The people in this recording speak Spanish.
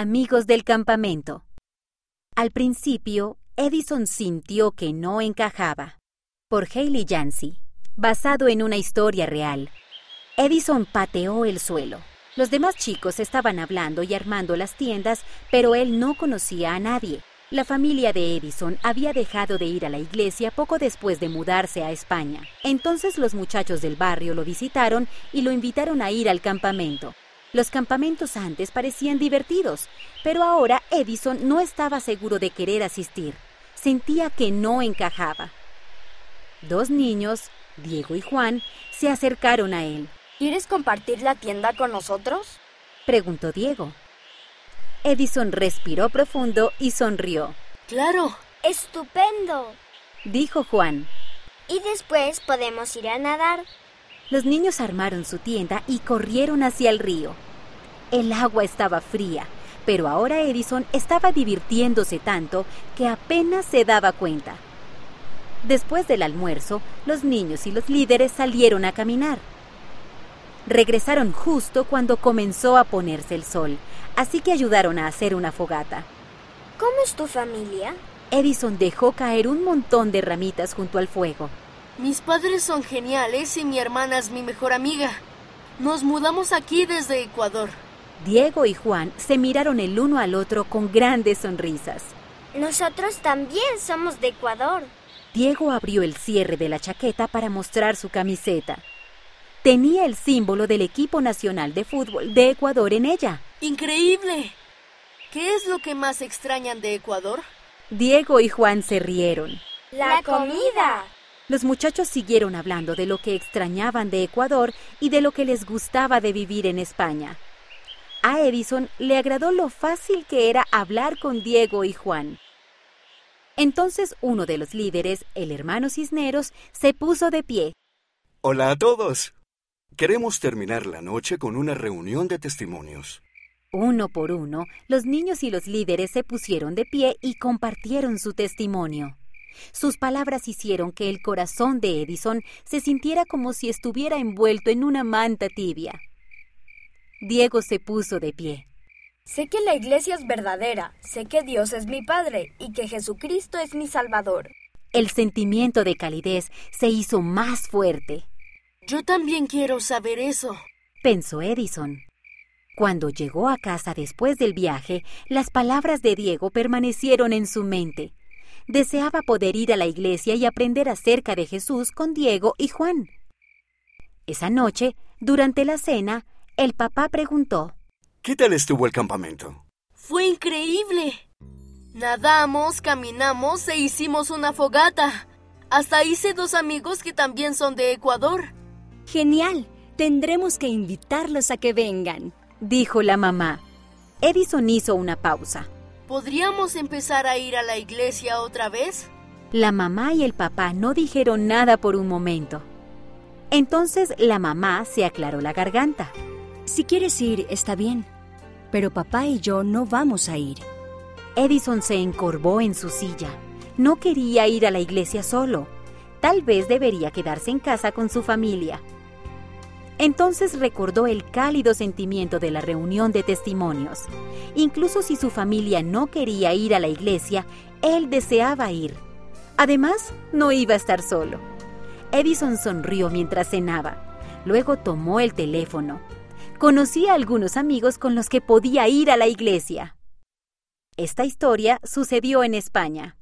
Amigos del campamento. Al principio, Edison sintió que no encajaba. Por Haley Yancey, basado en una historia real. Edison pateó el suelo. Los demás chicos estaban hablando y armando las tiendas, pero él no conocía a nadie. La familia de Edison había dejado de ir a la iglesia poco después de mudarse a España. Entonces los muchachos del barrio lo visitaron y lo invitaron a ir al campamento. Los campamentos antes parecían divertidos, pero ahora Edison no estaba seguro de querer asistir. Sentía que no encajaba. Dos niños, Diego y Juan, se acercaron a él. ¿Quieres compartir la tienda con nosotros? preguntó Diego. Edison respiró profundo y sonrió. Claro. Estupendo. Dijo Juan. Y después podemos ir a nadar. Los niños armaron su tienda y corrieron hacia el río. El agua estaba fría, pero ahora Edison estaba divirtiéndose tanto que apenas se daba cuenta. Después del almuerzo, los niños y los líderes salieron a caminar. Regresaron justo cuando comenzó a ponerse el sol, así que ayudaron a hacer una fogata. ¿Cómo es tu familia? Edison dejó caer un montón de ramitas junto al fuego. Mis padres son geniales y mi hermana es mi mejor amiga. Nos mudamos aquí desde Ecuador. Diego y Juan se miraron el uno al otro con grandes sonrisas. Nosotros también somos de Ecuador. Diego abrió el cierre de la chaqueta para mostrar su camiseta. Tenía el símbolo del equipo nacional de fútbol de Ecuador en ella. ¡Increíble! ¿Qué es lo que más extrañan de Ecuador? Diego y Juan se rieron. La comida. Los muchachos siguieron hablando de lo que extrañaban de Ecuador y de lo que les gustaba de vivir en España. A Edison le agradó lo fácil que era hablar con Diego y Juan. Entonces uno de los líderes, el hermano Cisneros, se puso de pie. Hola a todos. Queremos terminar la noche con una reunión de testimonios. Uno por uno, los niños y los líderes se pusieron de pie y compartieron su testimonio. Sus palabras hicieron que el corazón de Edison se sintiera como si estuviera envuelto en una manta tibia. Diego se puso de pie. Sé que la iglesia es verdadera, sé que Dios es mi Padre y que Jesucristo es mi Salvador. El sentimiento de calidez se hizo más fuerte. Yo también quiero saber eso, pensó Edison. Cuando llegó a casa después del viaje, las palabras de Diego permanecieron en su mente. Deseaba poder ir a la iglesia y aprender acerca de Jesús con Diego y Juan. Esa noche, durante la cena, el papá preguntó, ¿Qué tal estuvo el campamento? Fue increíble. Nadamos, caminamos e hicimos una fogata. Hasta hice dos amigos que también son de Ecuador. Genial. Tendremos que invitarlos a que vengan, dijo la mamá. Edison hizo una pausa. ¿Podríamos empezar a ir a la iglesia otra vez? La mamá y el papá no dijeron nada por un momento. Entonces la mamá se aclaró la garganta. Si quieres ir, está bien, pero papá y yo no vamos a ir. Edison se encorvó en su silla. No quería ir a la iglesia solo. Tal vez debería quedarse en casa con su familia. Entonces recordó el cálido sentimiento de la reunión de testimonios. Incluso si su familia no quería ir a la iglesia, él deseaba ir. Además, no iba a estar solo. Edison sonrió mientras cenaba. Luego tomó el teléfono conocía a algunos amigos con los que podía ir a la iglesia. Esta historia sucedió en España.